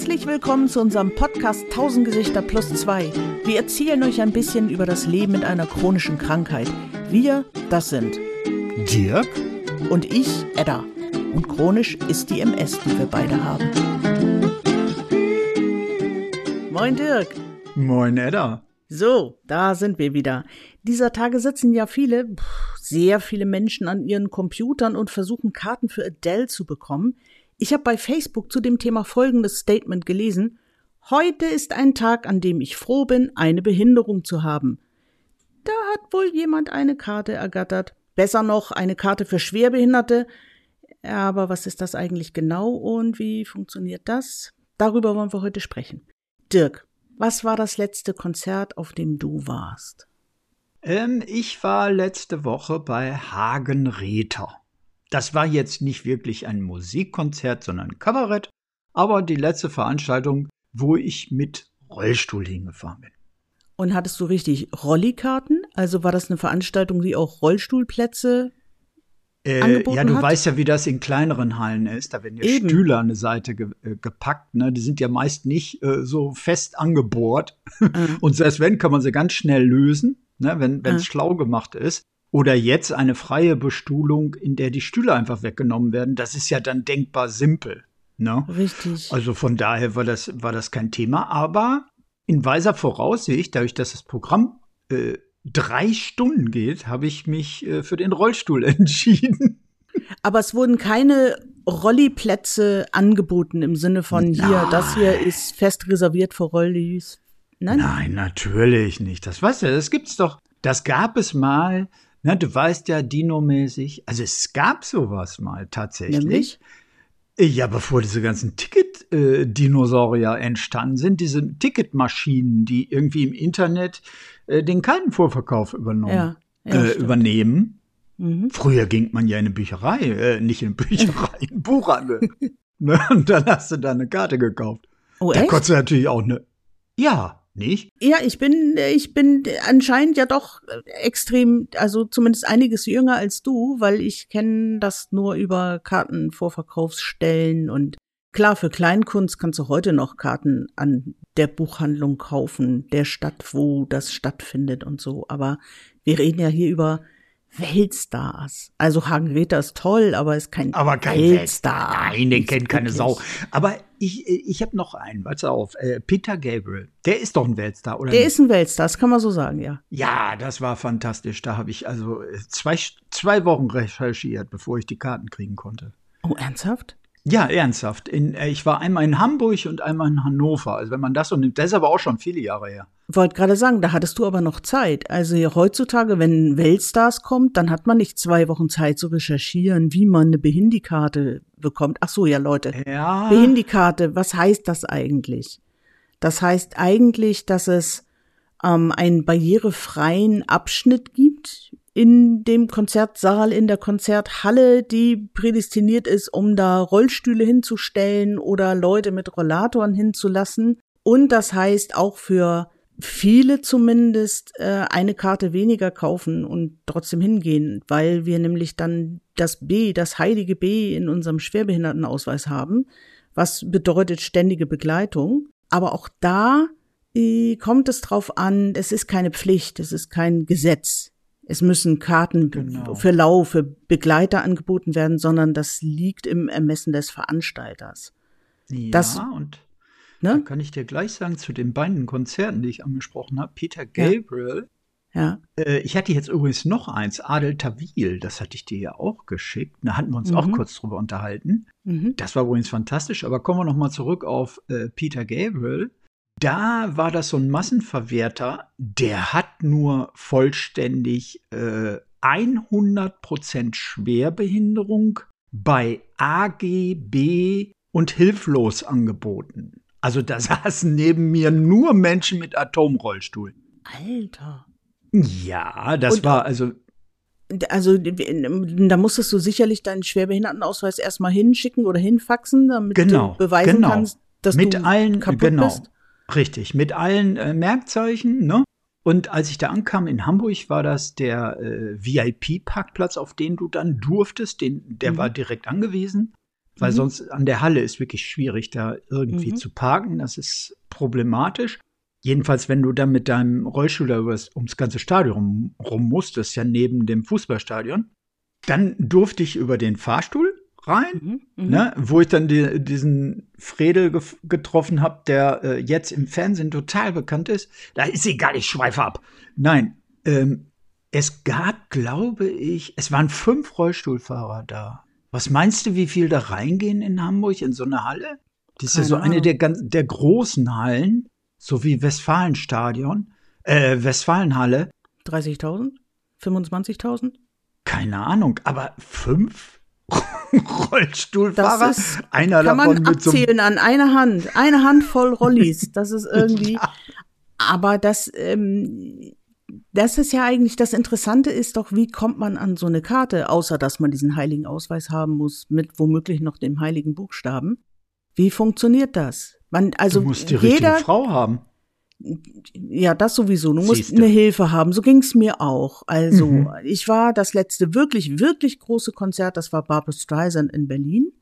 Herzlich willkommen zu unserem Podcast 1000 Gesichter plus 2. Wir erzählen euch ein bisschen über das Leben mit einer chronischen Krankheit. Wir, das sind Dirk und ich, Edda. Und chronisch ist die MS, die wir beide haben. Moin Dirk. Moin Edda. So, da sind wir wieder. Dieser Tage sitzen ja viele, sehr viele Menschen an ihren Computern und versuchen Karten für Adele zu bekommen. Ich habe bei Facebook zu dem Thema folgendes Statement gelesen. Heute ist ein Tag, an dem ich froh bin, eine Behinderung zu haben. Da hat wohl jemand eine Karte ergattert. Besser noch eine Karte für Schwerbehinderte. Aber was ist das eigentlich genau und wie funktioniert das? Darüber wollen wir heute sprechen. Dirk, was war das letzte Konzert, auf dem du warst? Ähm, ich war letzte Woche bei Hagen Räther. Das war jetzt nicht wirklich ein Musikkonzert, sondern ein Kabarett, aber die letzte Veranstaltung, wo ich mit Rollstuhl hingefahren bin. Und hattest du richtig Rollikarten? Also war das eine Veranstaltung, die auch Rollstuhlplätze äh, ja, du hat? weißt ja, wie das in kleineren Hallen ist. Da werden ja Eben. Stühle an eine Seite ge äh, gepackt. Ne? Die sind ja meist nicht äh, so fest angebohrt. Mhm. Und selbst wenn, kann man sie ganz schnell lösen, ne? wenn es mhm. schlau gemacht ist. Oder jetzt eine freie Bestuhlung, in der die Stühle einfach weggenommen werden. Das ist ja dann denkbar simpel. Ne? Richtig. Also von daher war das, war das kein Thema. Aber in weiser Voraussicht, dadurch, dass das Programm äh, drei Stunden geht, habe ich mich äh, für den Rollstuhl entschieden. Aber es wurden keine Rolliplätze angeboten im Sinne von Nein. hier, das hier ist fest reserviert für Rollis. Nein? Nein, natürlich nicht. Das weißt du, das gibt's doch. Das gab es mal na, du weißt ja, Dino-mäßig, also es gab sowas mal tatsächlich. Nämlich? Ja, bevor diese ganzen Ticket-Dinosaurier äh, entstanden sind, diese Ticketmaschinen, die irgendwie im Internet äh, den Kartenvorverkauf übernommen, ja, ja, äh, übernehmen. Mhm. Früher ging man ja in eine Bücherei, äh, nicht in eine Bücherei, in eine Buchhandel. ne? Und dann hast du da eine Karte gekauft. Oh, da echt? konntest du natürlich auch eine. Ja, nicht? Ja, ich bin, ich bin anscheinend ja doch extrem, also zumindest einiges jünger als du, weil ich kenne das nur über Kartenvorverkaufsstellen und klar, für Kleinkunst kannst du heute noch Karten an der Buchhandlung kaufen, der Stadt, wo das stattfindet und so. Aber wir reden ja hier über Weltstars. Also Hagen Räther ist toll, aber ist kein, aber kein Weltstar. Nein, den kennt keine Sau. Aber ich, ich habe noch einen, pass auf, äh, Peter Gabriel. Der ist doch ein Weltstar, oder? Der nicht? ist ein Weltstar, das kann man so sagen, ja. Ja, das war fantastisch. Da habe ich also äh, zwei, zwei Wochen recherchiert, bevor ich die Karten kriegen konnte. Oh, ernsthaft? Ja, ernsthaft. In, äh, ich war einmal in Hamburg und einmal in Hannover. Also wenn man das so nimmt, das ist aber auch schon viele Jahre her. Wollte gerade sagen, da hattest du aber noch Zeit. Also heutzutage, wenn Weltstars kommt, dann hat man nicht zwei Wochen Zeit zu recherchieren, wie man eine Behindikarte bekommt. Ach so, ja Leute. Ja. Behindikarte, was heißt das eigentlich? Das heißt eigentlich, dass es ähm, einen barrierefreien Abschnitt gibt in dem Konzertsaal, in der Konzerthalle, die prädestiniert ist, um da Rollstühle hinzustellen oder Leute mit Rollatoren hinzulassen. Und das heißt auch für viele zumindest äh, eine Karte weniger kaufen und trotzdem hingehen, weil wir nämlich dann das B, das heilige B in unserem Schwerbehindertenausweis haben, was bedeutet ständige Begleitung. Aber auch da äh, kommt es drauf an, es ist keine Pflicht, es ist kein Gesetz. Es müssen Karten genau. für Lau, für Begleiter angeboten werden, sondern das liegt im Ermessen des Veranstalters. Ja, das, und ne? kann ich dir gleich sagen, zu den beiden Konzerten, die ich angesprochen habe, Peter Gabriel. Ja. ja. Äh, ich hatte jetzt übrigens noch eins, Adel Tawil, das hatte ich dir ja auch geschickt. Da hatten wir uns mhm. auch kurz drüber unterhalten. Mhm. Das war übrigens fantastisch, aber kommen wir noch mal zurück auf äh, Peter Gabriel da war das so ein Massenverwerter, der hat nur vollständig äh, 100% Schwerbehinderung bei AGB und hilflos angeboten. Also da saßen neben mir nur Menschen mit Atomrollstuhl. Alter. Ja, das und, war also. Also da musstest du sicherlich deinen Schwerbehindertenausweis erstmal hinschicken oder hinfaxen, damit genau, du beweisen genau. kannst, dass mit du allen, kaputt genau. bist. Richtig, mit allen äh, Merkzeichen, ne? Und als ich da ankam in Hamburg, war das der äh, VIP-Parkplatz, auf den du dann durftest. Den, der mhm. war direkt angewiesen. weil mhm. sonst an der Halle ist wirklich schwierig, da irgendwie mhm. zu parken. Das ist problematisch. Jedenfalls, wenn du dann mit deinem Rollstuhl da ums ganze Stadion rum, rum musst, das ist ja neben dem Fußballstadion, dann durfte ich über den Fahrstuhl rein, mhm, mhm. ne, wo ich dann die, diesen Fredel ge getroffen habe, der äh, jetzt im Fernsehen total bekannt ist. Da ist egal, ich schweife ab. Nein, ähm, es gab, glaube ich, es waren fünf Rollstuhlfahrer da. Was meinst du, wie viel da reingehen in Hamburg in so eine Halle? Das ist ja so eine der, ganz, der großen Hallen, so wie Westfalenstadion, äh, Westfalenhalle. 30.000? 25.000? Keine Ahnung, aber fünf Rollstuhlfahrer. Das ist, einer kann davon man abzählen so an einer Hand, eine Handvoll Rollis. Das ist irgendwie. ja. Aber das, ähm, das ist ja eigentlich das Interessante ist doch, wie kommt man an so eine Karte, außer dass man diesen heiligen Ausweis haben muss, mit womöglich noch dem heiligen Buchstaben. Wie funktioniert das? Man, also du musst die jeder, richtige Frau haben. Ja, das sowieso. Du musst eine Hilfe haben. So ging's mir auch. Also, mhm. ich war das letzte wirklich, wirklich große Konzert, das war Barbara Streisand in Berlin.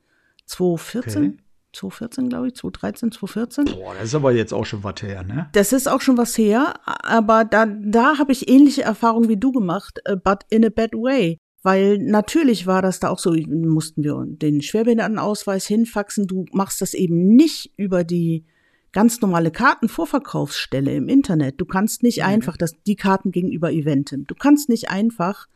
2014. Okay. 2014, glaube ich, 2013, 2014. Boah, das ist aber jetzt auch schon was her, ne? Das ist auch schon was her, aber da, da habe ich ähnliche Erfahrungen wie du gemacht, äh, but in a bad way. Weil natürlich war das da auch so, mussten wir den Schwerbehindertenausweis hinfaxen. Du machst das eben nicht über die ganz normale Kartenvorverkaufsstelle im Internet. Du kannst nicht mhm. einfach das, die Karten gegenüber Eventim. Du kannst nicht einfach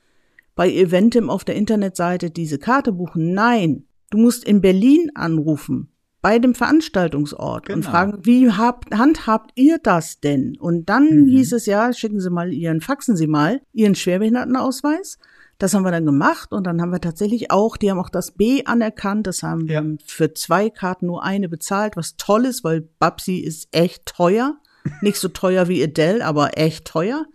bei Eventim auf der Internetseite diese Karte buchen. Nein, du musst in Berlin anrufen bei dem Veranstaltungsort genau. und fragen, wie habt, handhabt ihr das denn? Und dann mhm. hieß es ja, schicken Sie mal Ihren, faxen Sie mal Ihren Schwerbehindertenausweis. Das haben wir dann gemacht und dann haben wir tatsächlich auch, die haben auch das B anerkannt, das haben ja. wir für zwei Karten nur eine bezahlt, was toll ist, weil Babsi ist echt teuer. Nicht so teuer wie Adele, aber echt teuer.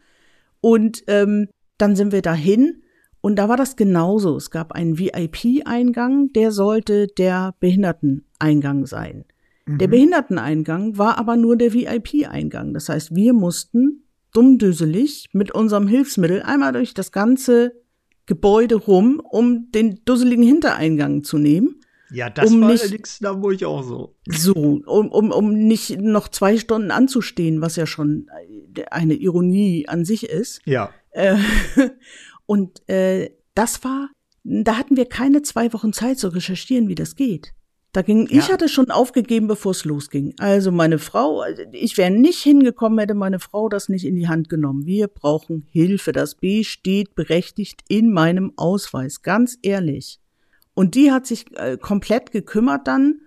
Und ähm, dann sind wir dahin und da war das genauso. Es gab einen VIP-Eingang, der sollte der Behinderteneingang sein. Mhm. Der Behinderteneingang war aber nur der VIP-Eingang. Das heißt, wir mussten dummdüselig mit unserem Hilfsmittel einmal durch das ganze Gebäude rum, um den dusseligen Hintereingang zu nehmen. Ja, das um war nicht, allerdings da wo ich auch so. So, um, um, um nicht noch zwei Stunden anzustehen, was ja schon eine Ironie an sich ist. Ja. Äh, und äh, das war, da hatten wir keine zwei Wochen Zeit zu recherchieren, wie das geht. Da ging, ja. ich hatte schon aufgegeben, bevor es losging. Also meine Frau, ich wäre nicht hingekommen, hätte meine Frau das nicht in die Hand genommen. Wir brauchen Hilfe. Das B steht berechtigt in meinem Ausweis, ganz ehrlich. Und die hat sich äh, komplett gekümmert dann.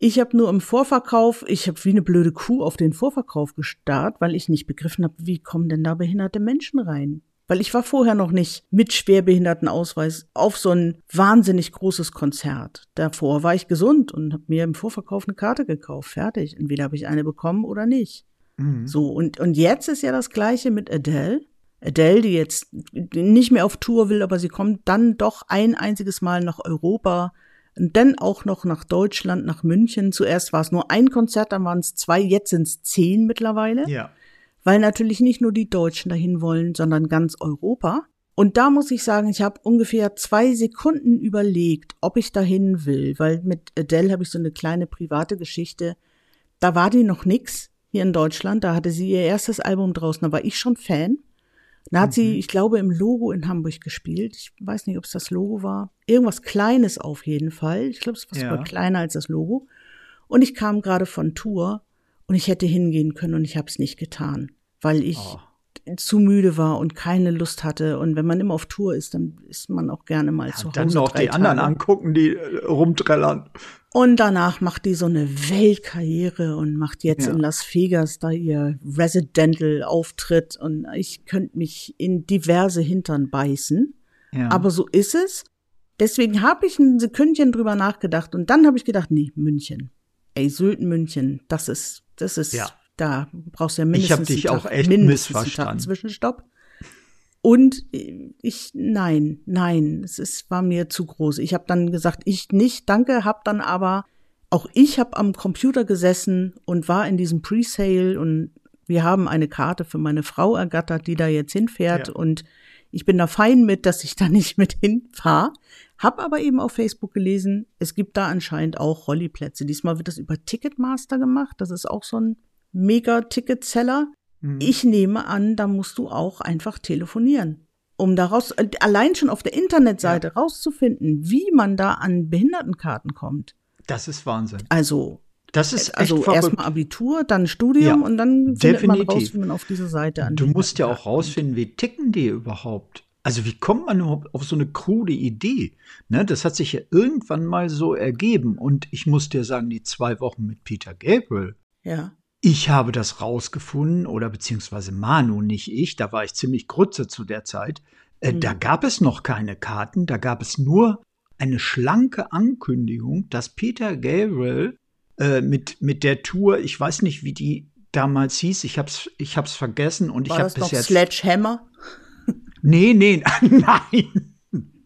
Ich habe nur im Vorverkauf, ich habe wie eine blöde Kuh auf den Vorverkauf gestarrt, weil ich nicht begriffen habe, wie kommen denn da behinderte Menschen rein? Weil ich war vorher noch nicht mit Schwerbehindertenausweis auf so ein wahnsinnig großes Konzert. Davor war ich gesund und habe mir im Vorverkauf eine Karte gekauft. Fertig. Entweder habe ich eine bekommen oder nicht. Mhm. So, und, und jetzt ist ja das Gleiche mit Adele. Adele, die jetzt nicht mehr auf Tour will, aber sie kommt dann doch ein einziges Mal nach Europa und dann auch noch nach Deutschland, nach München. Zuerst war es nur ein Konzert, dann waren es zwei, jetzt sind es zehn mittlerweile. Ja weil natürlich nicht nur die Deutschen dahin wollen, sondern ganz Europa. Und da muss ich sagen, ich habe ungefähr zwei Sekunden überlegt, ob ich dahin will, weil mit Adele habe ich so eine kleine private Geschichte. Da war die noch nix hier in Deutschland, da hatte sie ihr erstes Album draußen, da war ich schon Fan. Da hat mhm. sie, ich glaube, im Logo in Hamburg gespielt. Ich weiß nicht, ob es das Logo war. Irgendwas Kleines auf jeden Fall. Ich glaube, es war ja. sogar kleiner als das Logo. Und ich kam gerade von Tour und ich hätte hingehen können und ich habe es nicht getan, weil ich oh. zu müde war und keine Lust hatte. Und wenn man immer auf Tour ist, dann ist man auch gerne mal ja, zu Hause. Dann noch die Tage. anderen angucken, die äh, rumträllern. Und danach macht die so eine Weltkarriere und macht jetzt ja. in Las Vegas da ihr Residential-Auftritt. Und ich könnte mich in diverse Hintern beißen. Ja. Aber so ist es. Deswegen habe ich ein Sekündchen drüber nachgedacht und dann habe ich gedacht, nee, München. Ey, Sylt München, das ist das ist, ja. da brauchst du ja mindestens. Ich habe dich auch echt missverstanden. Zwischenstopp. Und ich, nein, nein, es ist, war mir zu groß. Ich habe dann gesagt, ich nicht, danke, hab dann aber, auch ich habe am Computer gesessen und war in diesem Presale und wir haben eine Karte für meine Frau ergattert, die da jetzt hinfährt ja. und ich bin da fein mit, dass ich da nicht mit hinfahre. Hab aber eben auf Facebook gelesen, es gibt da anscheinend auch Rolliplätze. Diesmal wird das über Ticketmaster gemacht. Das ist auch so ein Mega-Ticketseller. Mhm. Ich nehme an, da musst du auch einfach telefonieren. Um daraus, allein schon auf der Internetseite ja. rauszufinden, wie man da an Behindertenkarten kommt. Das ist Wahnsinn. Also, das ist also erstmal Abitur, dann Studium ja, und dann findet definitiv. man raus, wie man auf diese Seite an. Du musst ja auch rausfinden, wie ticken die überhaupt. Also wie kommt man überhaupt auf so eine krude Idee? Ne, das hat sich ja irgendwann mal so ergeben. Und ich muss dir sagen, die zwei Wochen mit Peter Gabriel. Ja. Ich habe das rausgefunden, oder beziehungsweise Manu, nicht ich, da war ich ziemlich grütze zu der Zeit. Äh, mhm. Da gab es noch keine Karten, da gab es nur eine schlanke Ankündigung, dass Peter Gabriel äh, mit, mit der Tour, ich weiß nicht, wie die damals hieß, ich hab's, ich hab's vergessen und war ich habe bis jetzt. Sledgehammer? Nee, nee, nein.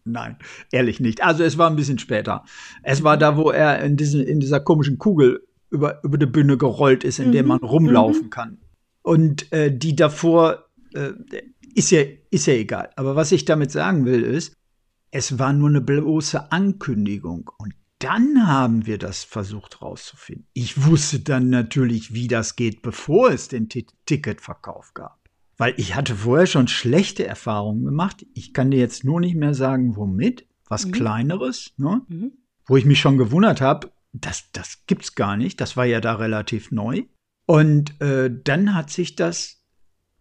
Nein, ehrlich nicht. Also es war ein bisschen später. Es war da, wo er in, diesen, in dieser komischen Kugel über, über die Bühne gerollt ist, in mhm. der man rumlaufen mhm. kann. Und äh, die davor äh, ist ja, ist ja egal. Aber was ich damit sagen will, ist, es war nur eine bloße Ankündigung. Und dann haben wir das versucht rauszufinden. Ich wusste dann natürlich, wie das geht, bevor es den T Ticketverkauf gab. Weil ich hatte vorher schon schlechte Erfahrungen gemacht. Ich kann dir jetzt nur nicht mehr sagen, womit. Was mhm. kleineres, ne? Mhm. Wo ich mich schon gewundert habe, das, das gibt's gar nicht. Das war ja da relativ neu. Und äh, dann hat sich das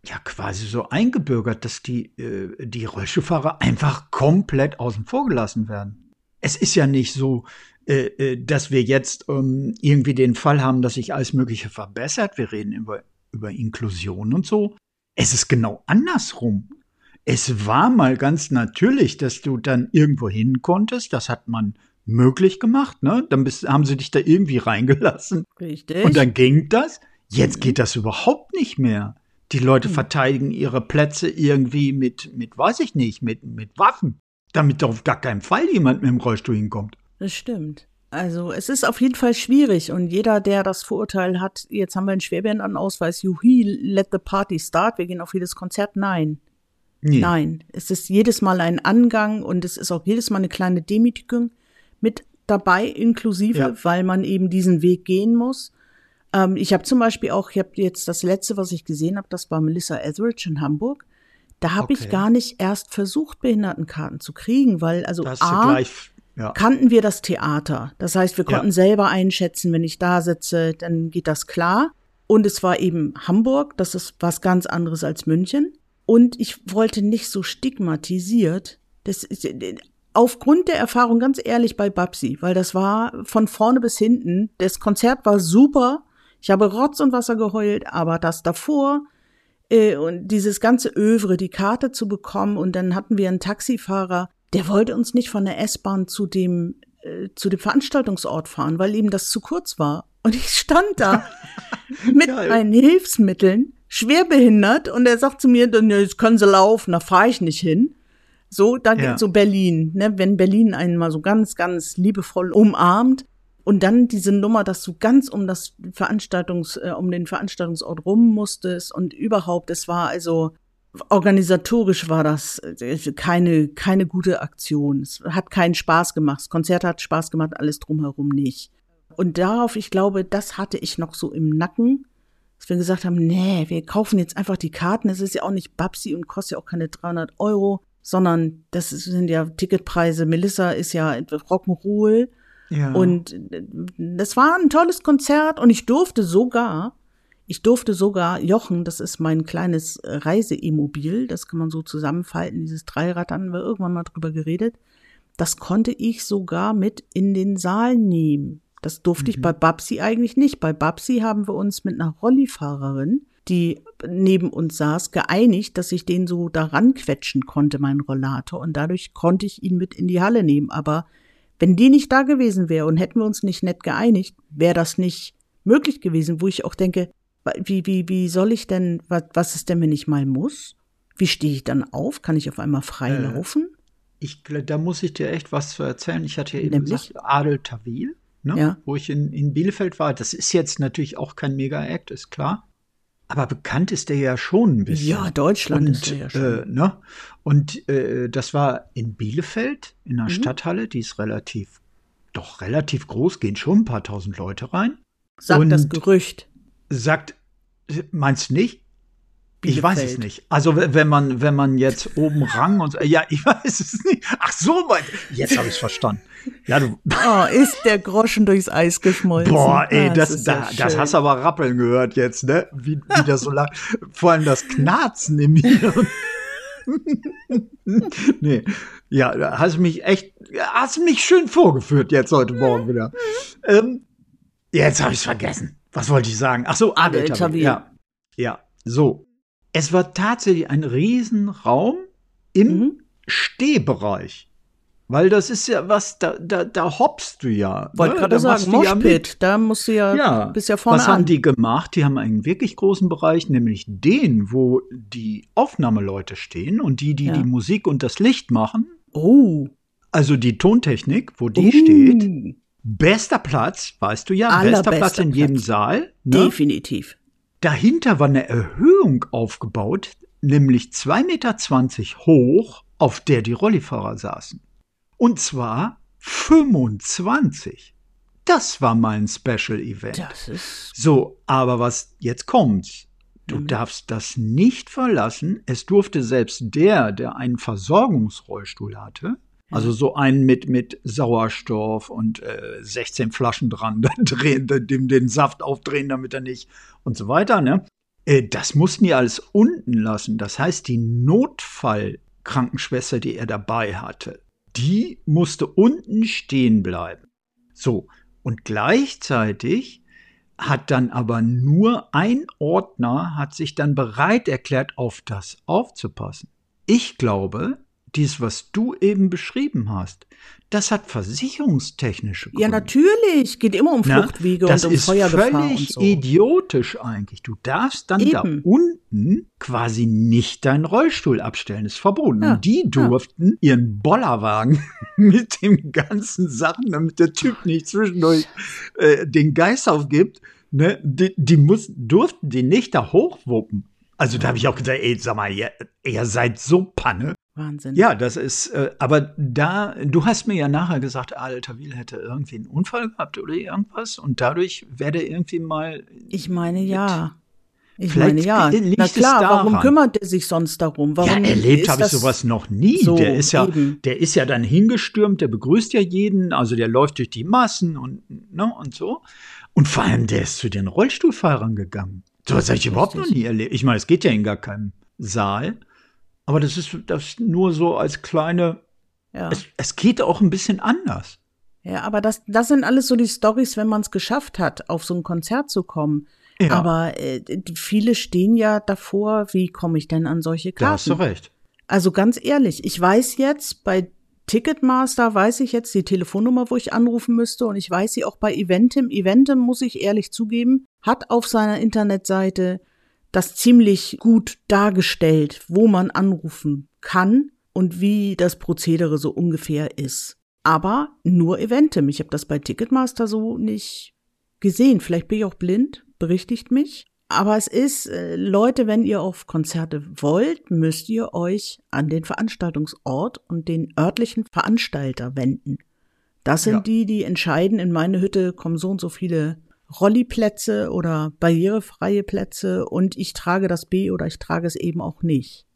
ja quasi so eingebürgert, dass die, äh, die Rollstuhlfahrer einfach komplett außen vor gelassen werden. Es ist ja nicht so, äh, äh, dass wir jetzt ähm, irgendwie den Fall haben, dass sich alles Mögliche verbessert. Wir reden über, über Inklusion und so. Es ist genau andersrum. Es war mal ganz natürlich, dass du dann irgendwo hin konntest. Das hat man möglich gemacht, ne? Dann bist, haben sie dich da irgendwie reingelassen. Richtig. Und dann ging das. Jetzt geht das überhaupt nicht mehr. Die Leute mhm. verteidigen ihre Plätze irgendwie mit, mit, weiß ich nicht, mit, mit Waffen. Damit auf gar keinen Fall jemand mit dem Rollstuhl hinkommt. Das stimmt. Also es ist auf jeden Fall schwierig und jeder, der das Vorurteil hat, jetzt haben wir einen Schwerbehindertenausweis, juhi, let the party start, wir gehen auf jedes Konzert, nein. Nee. Nein, es ist jedes Mal ein Angang und es ist auch jedes Mal eine kleine Demütigung mit dabei, inklusive, ja. weil man eben diesen Weg gehen muss. Ähm, ich habe zum Beispiel auch, ich habe jetzt das letzte, was ich gesehen habe, das war Melissa Etheridge in Hamburg. Da habe okay. ich gar nicht erst versucht, Behindertenkarten zu kriegen, weil also A, gleich ja. kannten wir das Theater. Das heißt, wir konnten ja. selber einschätzen, wenn ich da sitze, dann geht das klar. Und es war eben Hamburg, das ist was ganz anderes als München. Und ich wollte nicht so stigmatisiert. Das ist, aufgrund der Erfahrung ganz ehrlich bei Babsi, weil das war von vorne bis hinten. Das Konzert war super. Ich habe Rotz und Wasser geheult, aber das davor äh, und dieses ganze Övre, die Karte zu bekommen und dann hatten wir einen Taxifahrer, der wollte uns nicht von der S-Bahn zu dem äh, zu dem Veranstaltungsort fahren, weil ihm das zu kurz war. Und ich stand da mit meinen Hilfsmitteln, schwerbehindert, und er sagt zu mir, dann jetzt können Sie laufen, da fahre ich nicht hin. So, da ja. geht so Berlin, ne, wenn Berlin einen mal so ganz, ganz liebevoll umarmt. Und dann diese Nummer, dass du ganz um das Veranstaltungs, äh, um den Veranstaltungsort rum musstest und überhaupt, es war also, organisatorisch war das äh, keine, keine gute Aktion. Es hat keinen Spaß gemacht. Das Konzert hat Spaß gemacht, alles drumherum nicht. Und darauf, ich glaube, das hatte ich noch so im Nacken, dass wir gesagt haben, nee, wir kaufen jetzt einfach die Karten. Es ist ja auch nicht Babsi und kostet ja auch keine 300 Euro, sondern das sind ja Ticketpreise. Melissa ist ja Rock'n'Roll. Ja. Und äh, das war ein tolles Konzert und ich durfte sogar ich durfte sogar Jochen, das ist mein kleines Reiseimmobil, das kann man so zusammenfalten, dieses Dreirad, da haben wir irgendwann mal drüber geredet. Das konnte ich sogar mit in den Saal nehmen. Das durfte mhm. ich bei Babsi eigentlich nicht. Bei Babsi haben wir uns mit einer Rollifahrerin, die neben uns saß, geeinigt, dass ich den so daran quetschen konnte, meinen Rollator. Und dadurch konnte ich ihn mit in die Halle nehmen. Aber wenn die nicht da gewesen wäre und hätten wir uns nicht nett geeinigt, wäre das nicht möglich gewesen, wo ich auch denke, wie, wie, wie soll ich denn, was, was ist denn, wenn ich mal muss? Wie stehe ich dann auf? Kann ich auf einmal frei äh, laufen? Ich, da muss ich dir echt was zu erzählen. Ich hatte ja eben Nämlich? gesagt, Adel Tawil, ne? ja. wo ich in, in Bielefeld war. Das ist jetzt natürlich auch kein Mega-Act, ist klar. aber bekannt ist der ja schon ein bisschen. Ja, Deutschland und, ist der ja schon. Äh, ne? Und äh, das war in Bielefeld, in der mhm. Stadthalle, die ist relativ, doch relativ groß, gehen schon ein paar tausend Leute rein. Sagt und das Gerücht. Sagt, meinst du nicht? Ich weiß es nicht. Also wenn man wenn man jetzt oben Rang und ja, ich weiß es nicht. Ach so, mein, jetzt habe ich es verstanden. Ja, du. Oh, ist der Groschen durchs Eis geschmolzen. Boah, ey, das, das, da, ja das hast du aber rappeln gehört jetzt, ne? Wie, wie das so lang. Vor allem das Knarzen im Hirn. nee, ja, hast mich echt, hast mich schön vorgeführt jetzt heute Morgen wieder. Ähm, jetzt habe ich es vergessen. Was wollte ich sagen? Ach so, Adel Ja, ja, so. Es war tatsächlich ein Riesenraum im mhm. Stehbereich. Weil das ist ja was, da, da, da hoppst du ja. Wollte ne? gerade sagen, Moshpit, ja da musst du ja, ja bist ja vorne Was an. haben die gemacht? Die haben einen wirklich großen Bereich, nämlich den, wo die Aufnahmeleute stehen und die, die ja. die Musik und das Licht machen. Oh. Also die Tontechnik, wo die uh. steht. Bester Platz, weißt du ja, bester Platz in jedem Platz. Saal. Ne? Definitiv. Dahinter war eine Erhöhung aufgebaut, nämlich 2,20 Meter hoch, auf der die Rollifahrer saßen. Und zwar 25. Das war mein Special Event. Das ist so, aber was jetzt kommt, du mhm. darfst das nicht verlassen. Es durfte selbst der, der einen Versorgungsrollstuhl hatte, also so einen mit, mit Sauerstoff und äh, 16 Flaschen dran, drehen, dem den Saft aufdrehen, damit er nicht und so weiter, ne? Äh, das mussten die alles unten lassen. Das heißt, die Notfallkrankenschwester, die er dabei hatte, die musste unten stehen bleiben. So, und gleichzeitig hat dann aber nur ein Ordner hat sich dann bereit erklärt, auf das aufzupassen. Ich glaube, dies, was du eben beschrieben hast, das hat versicherungstechnische Gründe. Ja, natürlich. Geht immer um Fluchtwege Na, und um Feuergefahr. Das ist völlig so. idiotisch eigentlich. Du darfst dann eben. da unten quasi nicht deinen Rollstuhl abstellen. Das ist verboten. Ja. Und die durften ja. ihren Bollerwagen mit den ganzen Sachen, damit der Typ nicht zwischendurch äh, den Geist aufgibt, ne, die, die muss, durften die nicht da hochwuppen. Also da habe ich auch gedacht, ey, sag mal, ihr, ihr seid so Panne. Wahnsinn. Ja, das ist, äh, aber da, du hast mir ja nachher gesagt, Alter Will hätte irgendwie einen Unfall gehabt oder irgendwas und dadurch wäre irgendwie mal. Ich meine, ja. Ich Vielleicht meine, ja. Na klar, warum kümmert er sich sonst darum? Warum ja, erlebt habe ich sowas noch nie. So der ist ja, eben. der ist ja dann hingestürmt, der begrüßt ja jeden, also der läuft durch die Massen und, ne, und so. Und vor allem, der ist zu den Rollstuhlfahrern gegangen. So was habe ich überhaupt noch nie erlebt. Ich meine, es geht ja in gar keinem Saal. Aber das ist das nur so als kleine. Ja. Es, es geht auch ein bisschen anders. Ja, aber das, das sind alles so die Stories, wenn man es geschafft hat, auf so ein Konzert zu kommen. Ja. Aber äh, viele stehen ja davor, wie komme ich denn an solche Karten? Da hast du recht. Also ganz ehrlich, ich weiß jetzt, bei Ticketmaster weiß ich jetzt die Telefonnummer, wo ich anrufen müsste und ich weiß sie auch bei Eventim. Eventim, muss ich ehrlich zugeben, hat auf seiner Internetseite das ziemlich gut dargestellt, wo man anrufen kann und wie das Prozedere so ungefähr ist. Aber nur Eventim. Ich habe das bei Ticketmaster so nicht gesehen. Vielleicht bin ich auch blind, berichtigt mich. Aber es ist, äh, Leute, wenn ihr auf Konzerte wollt, müsst ihr euch an den Veranstaltungsort und den örtlichen Veranstalter wenden. Das sind ja. die, die entscheiden, in meine Hütte kommen so und so viele Rolliplätze oder barrierefreie Plätze und ich trage das B oder ich trage es eben auch nicht.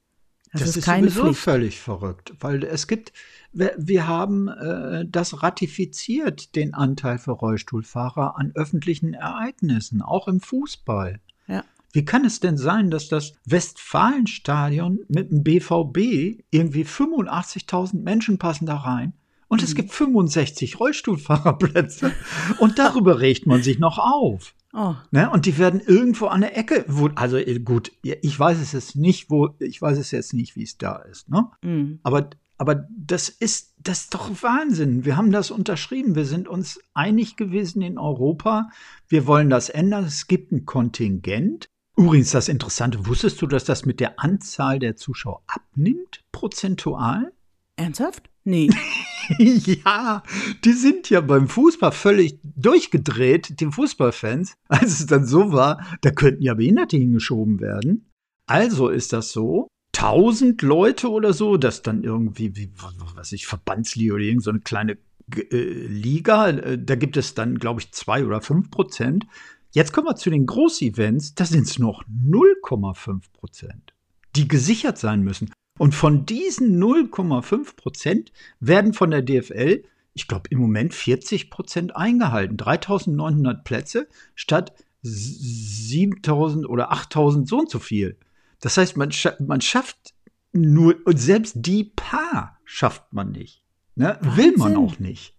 Das, das ist, ist keine sowieso Pflicht. völlig verrückt, weil es gibt, wir, wir haben äh, das ratifiziert, den Anteil für Rollstuhlfahrer an öffentlichen Ereignissen, auch im Fußball. Ja. Wie kann es denn sein, dass das Westfalenstadion mit dem BVB irgendwie 85.000 Menschen passen da rein? Und es mhm. gibt 65 Rollstuhlfahrerplätze. Und darüber regt man sich noch auf. Oh. Ne? Und die werden irgendwo an der Ecke, wo, also äh, gut, ich weiß es jetzt nicht, wo, ich weiß es jetzt nicht, wie es da ist, ne? Mhm. Aber, aber das ist, das ist doch Wahnsinn. Wir haben das unterschrieben. Wir sind uns einig gewesen in Europa. Wir wollen das ändern. Es gibt ein Kontingent. Übrigens, das Interessante, wusstest du, dass das mit der Anzahl der Zuschauer abnimmt, prozentual? Ernsthaft? Nee. ja, die sind ja beim Fußball völlig durchgedreht, die Fußballfans, als es dann so war, da könnten ja Behinderte hingeschoben werden. Also ist das so, tausend Leute oder so, das dann irgendwie, wie, was weiß ich, Verbandsliga oder irgend so eine kleine äh, Liga, äh, da gibt es dann, glaube ich, zwei oder fünf Prozent. Jetzt kommen wir zu den Großevents, da sind es noch 0,5 Prozent, die gesichert sein müssen. Und von diesen 0,5 Prozent werden von der DFL, ich glaube, im Moment 40 Prozent eingehalten. 3900 Plätze statt 7000 oder 8000 so und so viel. Das heißt, man, scha man schafft nur, und selbst die paar schafft man nicht. Ne? Will man auch nicht.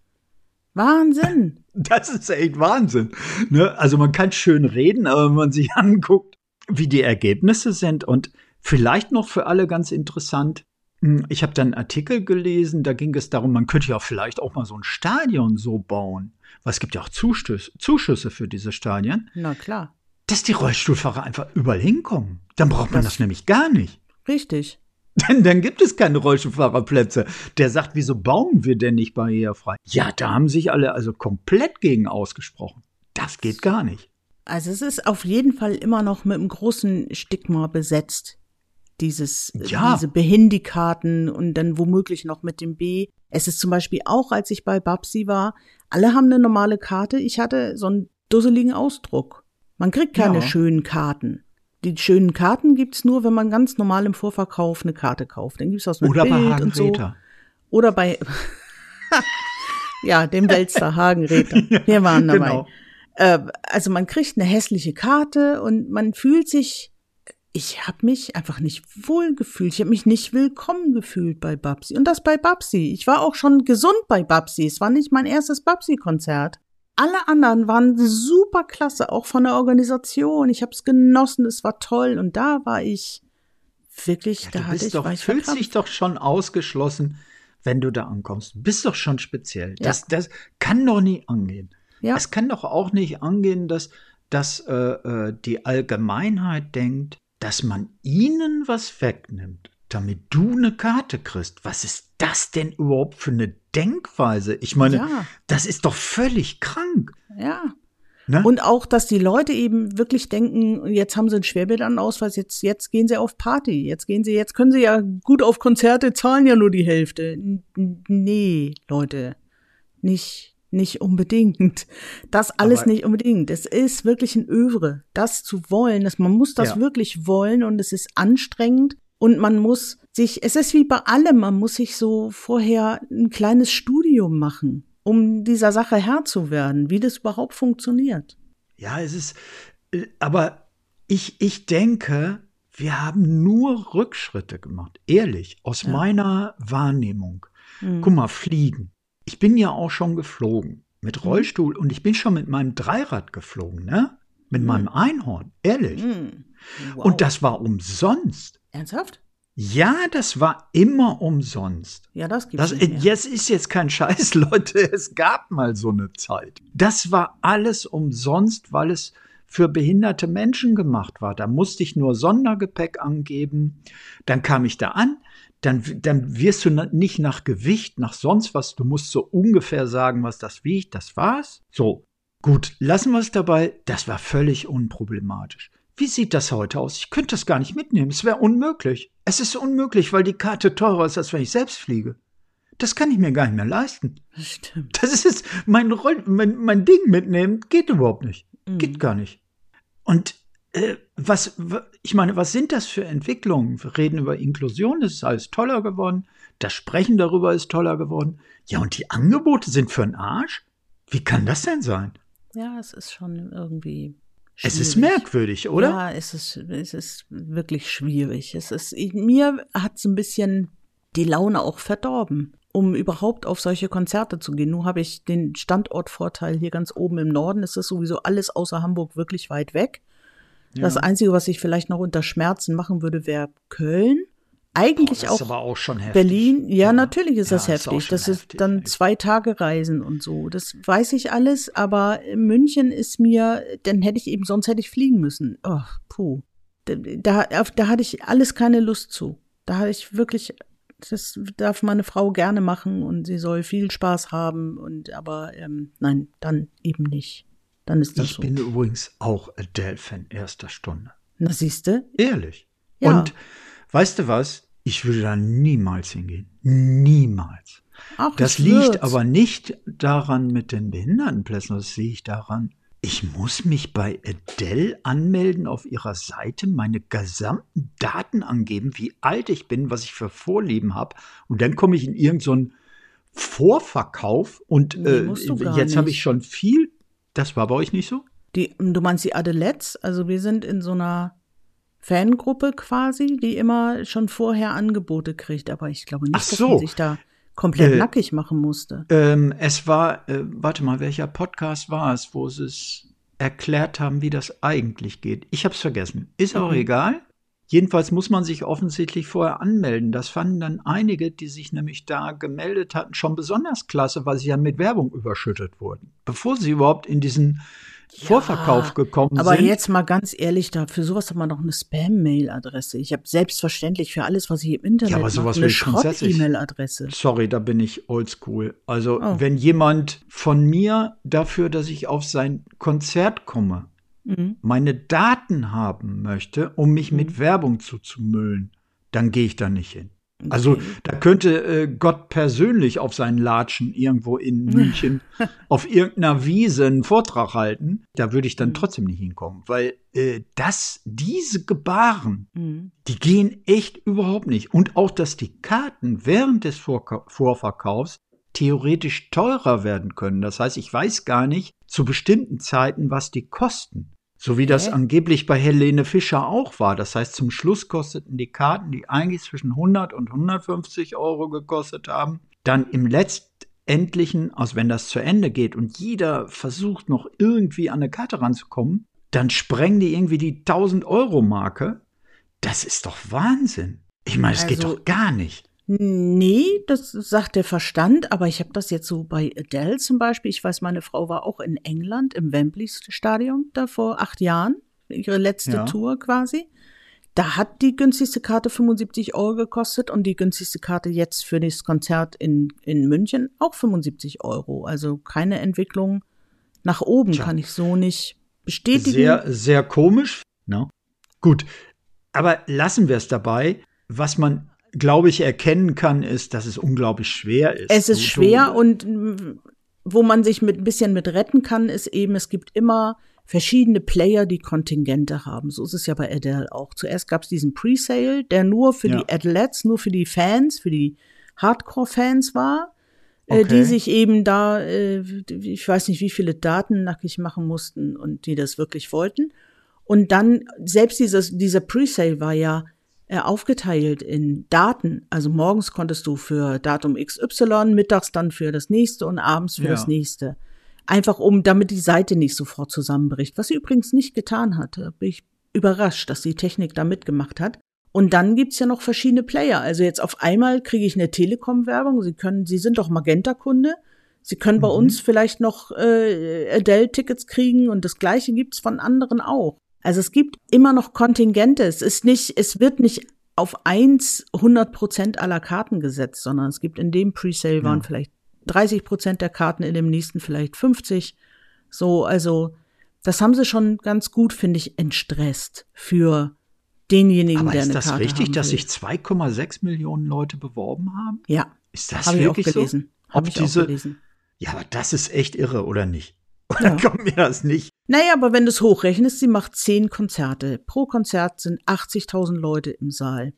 Wahnsinn. Das ist echt Wahnsinn. Ne? Also man kann schön reden, aber wenn man sich anguckt, wie die Ergebnisse sind und Vielleicht noch für alle ganz interessant. Hm, ich habe dann einen Artikel gelesen, da ging es darum, man könnte ja vielleicht auch mal so ein Stadion so bauen. Weil es gibt ja auch Zuschüsse, Zuschüsse für diese Stadien. Na klar. Dass die Rollstuhlfahrer einfach überall hinkommen. Dann braucht man das, das nämlich gar nicht. Richtig. Denn dann gibt es keine Rollstuhlfahrerplätze. Der sagt, wieso bauen wir denn nicht barrierefrei? Ja, da haben sich alle also komplett gegen ausgesprochen. Das geht gar nicht. Also es ist auf jeden Fall immer noch mit einem großen Stigma besetzt dieses, ja. diese Behindikaten und dann womöglich noch mit dem B. Es ist zum Beispiel auch, als ich bei Babsi war, alle haben eine normale Karte. Ich hatte so einen dusseligen Ausdruck. Man kriegt keine ja. schönen Karten. Die schönen Karten gibt's nur, wenn man ganz normal im Vorverkauf eine Karte kauft. Dann gibt's das mit Oder Bild bei und so. Oder bei ja, dem Welster Hagenräter. Wir waren dabei. Genau. Äh, also man kriegt eine hässliche Karte und man fühlt sich ich habe mich einfach nicht wohl gefühlt. Ich habe mich nicht willkommen gefühlt bei Babsi. Und das bei Babsi. Ich war auch schon gesund bei Babsi. Es war nicht mein erstes Babsi-Konzert. Alle anderen waren super klasse, auch von der Organisation. Ich habe es genossen, es war toll. Und da war ich wirklich, ja, da hatte ich, doch, war ich fühlst verkrampft. dich doch schon ausgeschlossen, wenn du da ankommst. Du bist doch schon speziell. Ja. Das, das kann doch nie angehen. Ja. Es kann doch auch nicht angehen, dass, dass äh, äh die Allgemeinheit denkt, dass man ihnen was wegnimmt, damit du eine Karte kriegst. Was ist das denn überhaupt für eine Denkweise? Ich meine, ja. das ist doch völlig krank. Ja. Ne? Und auch, dass die Leute eben wirklich denken, jetzt haben sie einen Schwerbildausweis, jetzt, jetzt gehen sie auf Party, jetzt gehen sie, jetzt können sie ja gut auf Konzerte, zahlen ja nur die Hälfte. Nee, Leute, nicht, nicht unbedingt. Das alles Aber nicht unbedingt. Es ist wirklich ein Övre, das zu wollen. Dass man muss das ja. wirklich wollen und es ist anstrengend und man muss sich, es ist wie bei allem, man muss sich so vorher ein kleines Studium machen, um dieser Sache Herr zu werden, wie das überhaupt funktioniert. Ja, es ist, äh, aber ich, ich denke, wir haben nur Rückschritte gemacht. Ehrlich, aus ja. meiner Wahrnehmung. Mhm. Guck mal, fliegen. Ich bin ja auch schon geflogen mit mhm. Rollstuhl und ich bin schon mit meinem Dreirad geflogen, ne? Mit mhm. meinem Einhorn, ehrlich. Mhm. Wow. Und das war umsonst. Ernsthaft? Ja, das war immer umsonst. Ja, das gibt es. Jetzt ist jetzt kein Scheiß, Leute. Es gab mal so eine Zeit. Das war alles umsonst, weil es für behinderte Menschen gemacht war. Da musste ich nur Sondergepäck angeben. Dann kam ich da an, dann, dann wirst du nicht nach Gewicht, nach sonst was, du musst so ungefähr sagen, was das wiegt, das war's. So, gut, lassen wir es dabei, das war völlig unproblematisch. Wie sieht das heute aus? Ich könnte das gar nicht mitnehmen, es wäre unmöglich. Es ist unmöglich, weil die Karte teurer ist, als wenn ich selbst fliege. Das kann ich mir gar nicht mehr leisten. Stimmt. Das ist mein, Roll mein, mein Ding mitnehmen, geht überhaupt nicht. Mhm. Geht gar nicht. Und äh, was, ich meine, was sind das für Entwicklungen? Wir reden über Inklusion, das ist alles toller geworden. Das Sprechen darüber ist toller geworden. Ja, und die Angebote sind für einen Arsch? Wie kann das denn sein? Ja, es ist schon irgendwie. Schwierig. Es ist merkwürdig, oder? Ja, es ist, es ist wirklich schwierig. Es ist, mir hat es ein bisschen die Laune auch verdorben, um überhaupt auf solche Konzerte zu gehen. Nun habe ich den Standortvorteil hier ganz oben im Norden. Es ist sowieso alles außer Hamburg wirklich weit weg. Ja. Das Einzige, was ich vielleicht noch unter Schmerzen machen würde, wäre Köln. Eigentlich Boah, auch, auch Berlin. Ja, ja, natürlich ist ja, das heftig. Ist das ist heftig, dann zwei Tage Reisen und so. Das weiß ich alles, aber München ist mir, dann hätte ich eben, sonst hätte ich fliegen müssen. Oh, puh. Da, da, da hatte ich alles keine Lust zu. Da hatte ich wirklich das darf meine Frau gerne machen und sie soll viel Spaß haben und aber ähm, nein, dann eben nicht. Dann ist das ich so. bin übrigens auch Adele-Fan erster Stunde. Na siehste? Ehrlich. Ja. Und weißt du was? Ich würde da niemals hingehen. Niemals. Ach, Das ich liegt würd's. aber nicht daran mit den Behindertenplätzen, das sehe ich daran. Ich muss mich bei Adele anmelden auf ihrer Seite, meine gesamten Daten angeben, wie alt ich bin, was ich für Vorlieben habe. Und dann komme ich in irgendeinen Vorverkauf und Nee, äh, jetzt habe ich schon viel. Das war bei euch nicht so? Die, du meinst die Adelettes? Also wir sind in so einer Fangruppe quasi, die immer schon vorher Angebote kriegt. Aber ich glaube nicht, Ach dass so. man sich da komplett Äh, nackig machen musste. Ähm, es war, äh, warte mal, welcher Podcast war es, wo sie es erklärt haben, wie das eigentlich geht? Ich habe es vergessen. Ist auch Mhm. egal. Jedenfalls muss man sich offensichtlich vorher anmelden. Das fanden dann einige, die sich nämlich da gemeldet hatten, schon besonders klasse, weil sie ja mit Werbung überschüttet wurden. Bevor sie überhaupt in diesen Vorverkauf gekommen Aber sind. jetzt mal ganz ehrlich, da für sowas hat man doch eine Spam-Mail-Adresse. Ich habe selbstverständlich für alles, was ich im Internet Ja, aber mache, sowas eine ich grundsätzlich. Schrott-E-Mail-Adresse. Sorry, da bin ich oldschool. Also, Oh. wenn jemand von mir dafür, dass ich auf sein Konzert komme, Mhm. meine Daten haben möchte, um mich mit Werbung zuzumüllen, dann gehe ich da nicht hin. Also Okay. da könnte äh, Gott persönlich auf seinen Latschen irgendwo in München auf irgendeiner Wiese einen Vortrag halten. Da würde ich dann Mhm. trotzdem nicht hinkommen, weil äh, das, diese Gebaren, Mhm. die gehen echt überhaupt nicht. Und auch, dass die Karten während des Vorka Vorverkaufs theoretisch teurer werden können. Das heißt, ich weiß gar nicht zu bestimmten Zeiten, was die kosten. So wie das Hä? angeblich bei Helene Fischer auch war. Das heißt, zum Schluss kosteten die Karten, die eigentlich zwischen 100 und 150 Euro gekostet haben, dann im letztendlichen, also wenn das zu Ende geht und jeder versucht noch irgendwie an eine Karte ranzukommen, dann sprengen die irgendwie die 1000 Euro Marke. Das ist doch Wahnsinn. Ich meine, es geht Also- doch gar nicht. Nee, das sagt der Verstand, aber ich habe das jetzt so bei Adele zum Beispiel. Ich weiß, meine Frau war auch in England im Wembley Stadion da vor acht Jahren, ihre letzte Ja. Tour quasi. Da hat die günstigste Karte 75 Euro gekostet und die günstigste Karte jetzt für das Konzert in, in München auch 75 Euro. Also keine Entwicklung nach oben Tja. kann ich so nicht bestätigen. Sehr, sehr komisch. Ne? Gut, aber lassen wir es dabei. Was man, glaube ich, erkennen kann, ist, dass es unglaublich schwer ist. Es ist schwer und wo man sich mit ein bisschen mit retten kann, ist eben, es gibt immer verschiedene Player, die Kontingente haben. So ist es ja bei Adele auch. Zuerst gab es diesen Presale, der nur für Ja. die Adelettes, nur für die Fans, für die Hardcore-Fans war, äh, Okay. die sich eben da, äh, ich weiß nicht, wie viele Daten nackig machen mussten und die das wirklich wollten. Und dann, selbst dieses, dieser Presale war ja äh, aufgeteilt in Daten. Also morgens konntest du für Datum XY, mittags dann für das nächste und abends für Ja. das nächste. Einfach um, damit die Seite nicht sofort zusammenbricht. Was sie übrigens nicht getan hatte. Bin ich überrascht, dass die Technik da mitgemacht hat. Und dann gibt's ja noch verschiedene Player. Also jetzt auf einmal kriege ich eine Telekom-Werbung. Sie können, Sie sind doch Magenta-Kunde. Sie können bei Mhm. uns vielleicht noch äh, Adele-Tickets kriegen und das Gleiche gibt's von anderen auch. Also es gibt immer noch Kontingente. Es ist nicht, es wird nicht auf eins 100 Prozent aller Karten gesetzt, sondern es gibt in dem Presale waren Ja. vielleicht 30 Prozent der Karten, in dem nächsten vielleicht 50. So, also das haben sie schon ganz gut, finde ich, entstresst für denjenigen, Aber der ist eine das Karte richtig, haben dass will. sich 2,6 Millionen Leute beworben haben? Ja, Ist das habe ich auch wirklich gelesen. so? Habe Ob ich auch diese, gelesen. ja, aber das ist echt irre, oder nicht? Ja. Oder kommt mir das nicht? Naja, aber wenn du es hochrechnest, sie macht zehn Konzerte. Pro Konzert sind 80.000 Leute im Saal.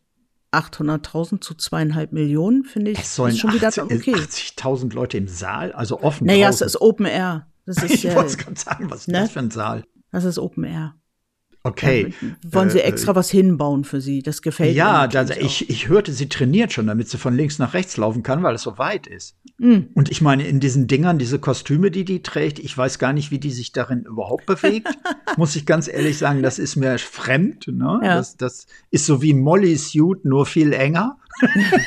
800.000 zu zweieinhalb Millionen, finde ich, Es sollen ist schon wieder 80 okay. 80.000 Leute im Saal, also offen Naja, es draußen. ist Open Air. Das ist, ich äh, wollte es gerade sagen, was ist ne? das für ein Saal? das ist Open Air. Okay. Da wollen sie Äh, extra was hinbauen für sie. Das gefällt Ja, mir. natürlich ich, ich hörte, sie trainiert schon, damit sie von links nach rechts laufen kann, weil es so weit ist. Mm. Und ich meine, in diesen Dingern, diese Kostüme, die die trägt, ich weiß gar nicht, wie die sich darin überhaupt bewegt. Muss ich ganz ehrlich sagen, das ist mir fremd. Ne? Ja. Das, das ist so wie Molly Suit, nur viel enger.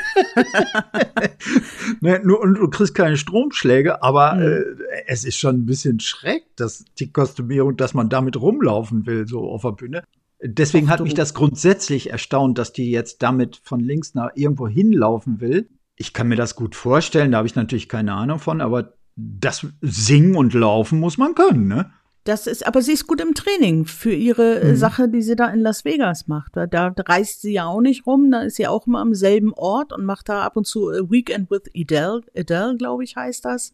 ne, nur, und du kriegst keine Stromschläge, aber Mhm. äh, es ist schon ein bisschen schräg, dass die Kostümierung, dass man damit rumlaufen will, so auf der Bühne. Deswegen hat mich das grundsätzlich erstaunt, dass die jetzt damit von links nach irgendwo hinlaufen will. Ich kann mir das gut vorstellen, da habe ich natürlich keine Ahnung von, aber das Singen und Laufen muss man können, ne? Das ist, aber sie ist gut im Training für ihre äh, mhm. Sache, die sie da in Las Vegas macht. Da, da reist sie ja auch nicht rum, da ist sie auch immer am selben Ort und macht da ab und zu A Weekend with Adele, Adele, glaube ich, heißt das.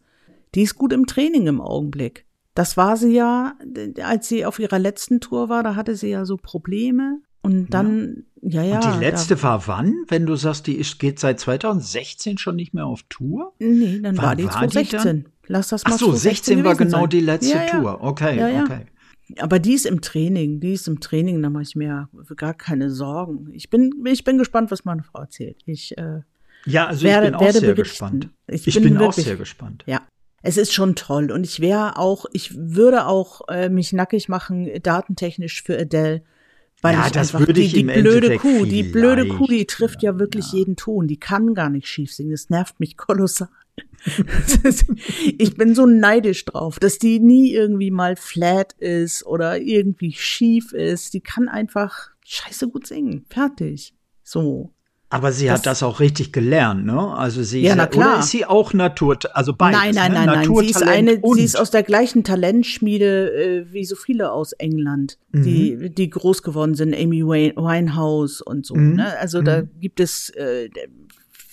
Die ist gut im Training im Augenblick. Das war sie ja, als sie auf ihrer letzten Tour war, da hatte sie ja so Probleme. Und dann, ja, ja. Und die letzte da, war wann? Wenn du sagst, die ist, geht seit 2016 schon nicht mehr auf Tour? Nee, dann wann war die 2016. Lass das mal Ach so, 16 war genau sein. die letzte ja. Tour. Okay, ja, okay. Aber die ist im Training, die ist im Training, da mache ich mir gar keine Sorgen. Ich bin, ich bin gespannt, was meine Frau erzählt. Ich, äh, ja, also werde, ich bin auch sehr berichten. gespannt. Ich, ich bin, bin wirklich, auch sehr gespannt. Ja, es ist schon toll und ich wäre auch, ich würde auch äh, mich nackig machen, datentechnisch für Adele. Weil ja, ich das einfach, würde ich die, die blöde Kuh, die blöde Kuh, die trifft ja, ja wirklich ja. jeden Ton. Die kann gar nicht schief singen. Das nervt mich kolossal. ich bin so neidisch drauf, dass die nie irgendwie mal flat ist oder irgendwie schief ist. Die kann einfach scheiße gut singen. Fertig. So. Aber sie das, hat das auch richtig gelernt, ne? Also sie ja, ist, na klar. ist sie auch Natur, also beides, Nein, nein, ne? nein, nein. Sie ist eine, sie ist aus der gleichen Talentschmiede äh, wie so viele aus England, mhm. die die groß geworden sind, Amy Winehouse und so. Mhm. Ne? Also mhm. da gibt es äh,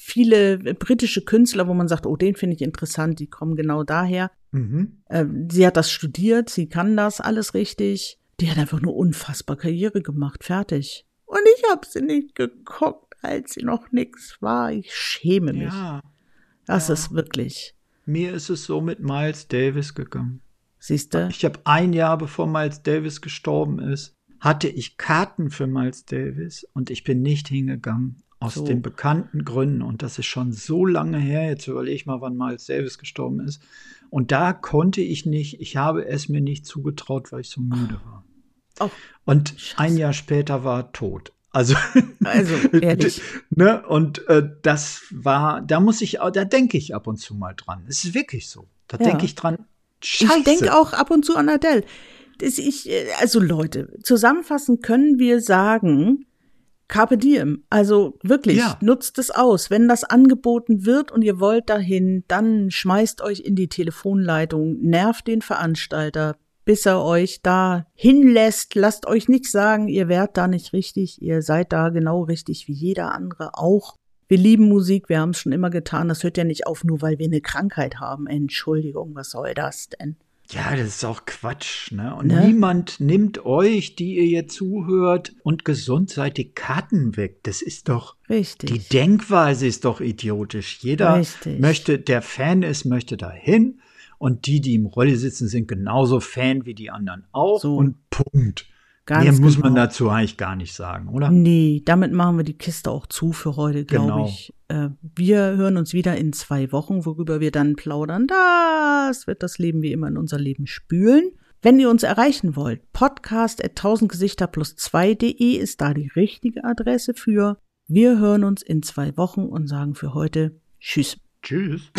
viele britische Künstler, wo man sagt, oh, den finde ich interessant, die kommen genau daher. Mhm. Äh, sie hat das studiert, sie kann das alles richtig. Die hat einfach eine unfassbar Karriere gemacht, fertig. Und ich habe sie nicht geguckt als sie noch nichts war. Ich schäme mich. Ja, das ja. ist wirklich. Mir ist es so mit Miles Davis gegangen. Siehst du? Ich habe ein Jahr bevor Miles Davis gestorben ist, hatte ich Karten für Miles Davis und ich bin nicht hingegangen. Aus so. den bekannten Gründen. Und das ist schon so lange her. Jetzt überlege ich mal, wann Miles Davis gestorben ist. Und da konnte ich nicht, ich habe es mir nicht zugetraut, weil ich so müde war. Oh, und Scheiße. ein Jahr später war er tot. Also, also ehrlich. ne? Und äh, das war, da muss ich, da denke ich ab und zu mal dran. Es ist wirklich so. Da ja. denke ich dran. Scheiße. Ich denke auch ab und zu an Adele. Das ich, äh, also Leute, zusammenfassend können wir sagen, Carpe diem. Also wirklich, ja. nutzt es aus. Wenn das angeboten wird und ihr wollt dahin, dann schmeißt euch in die Telefonleitung, nervt den Veranstalter, bis er euch da hinlässt. Lasst euch nicht sagen, ihr wärt da nicht richtig. Ihr seid da genau richtig wie jeder andere auch. Wir lieben Musik, wir haben es schon immer getan. Das hört ja nicht auf, nur weil wir eine Krankheit haben. Entschuldigung, was soll das denn? Ja, das ist auch Quatsch, ne? Und ne? niemand nimmt euch, die ihr jetzt zuhört und gesund seid, die Karten weg. Das ist doch. Richtig. Die Denkweise ist doch idiotisch. Jeder Richtig. möchte, der Fan ist, möchte dahin. Und die, die im Rolli sitzen, sind genauso Fan wie die anderen auch. So. Und Punkt. Ganz Mehr muss genau. man dazu eigentlich gar nicht sagen, oder? Nee, damit machen wir die Kiste auch zu für heute, glaube genau. ich. Äh, wir hören uns wieder in zwei Wochen, worüber wir dann plaudern. Das wird das Leben wie immer in unser Leben spülen. Wenn ihr uns erreichen wollt, podcast at 1000 Gesichter plus 2.de ist da die richtige Adresse für. Wir hören uns in zwei Wochen und sagen für heute Tschüss. Tschüss.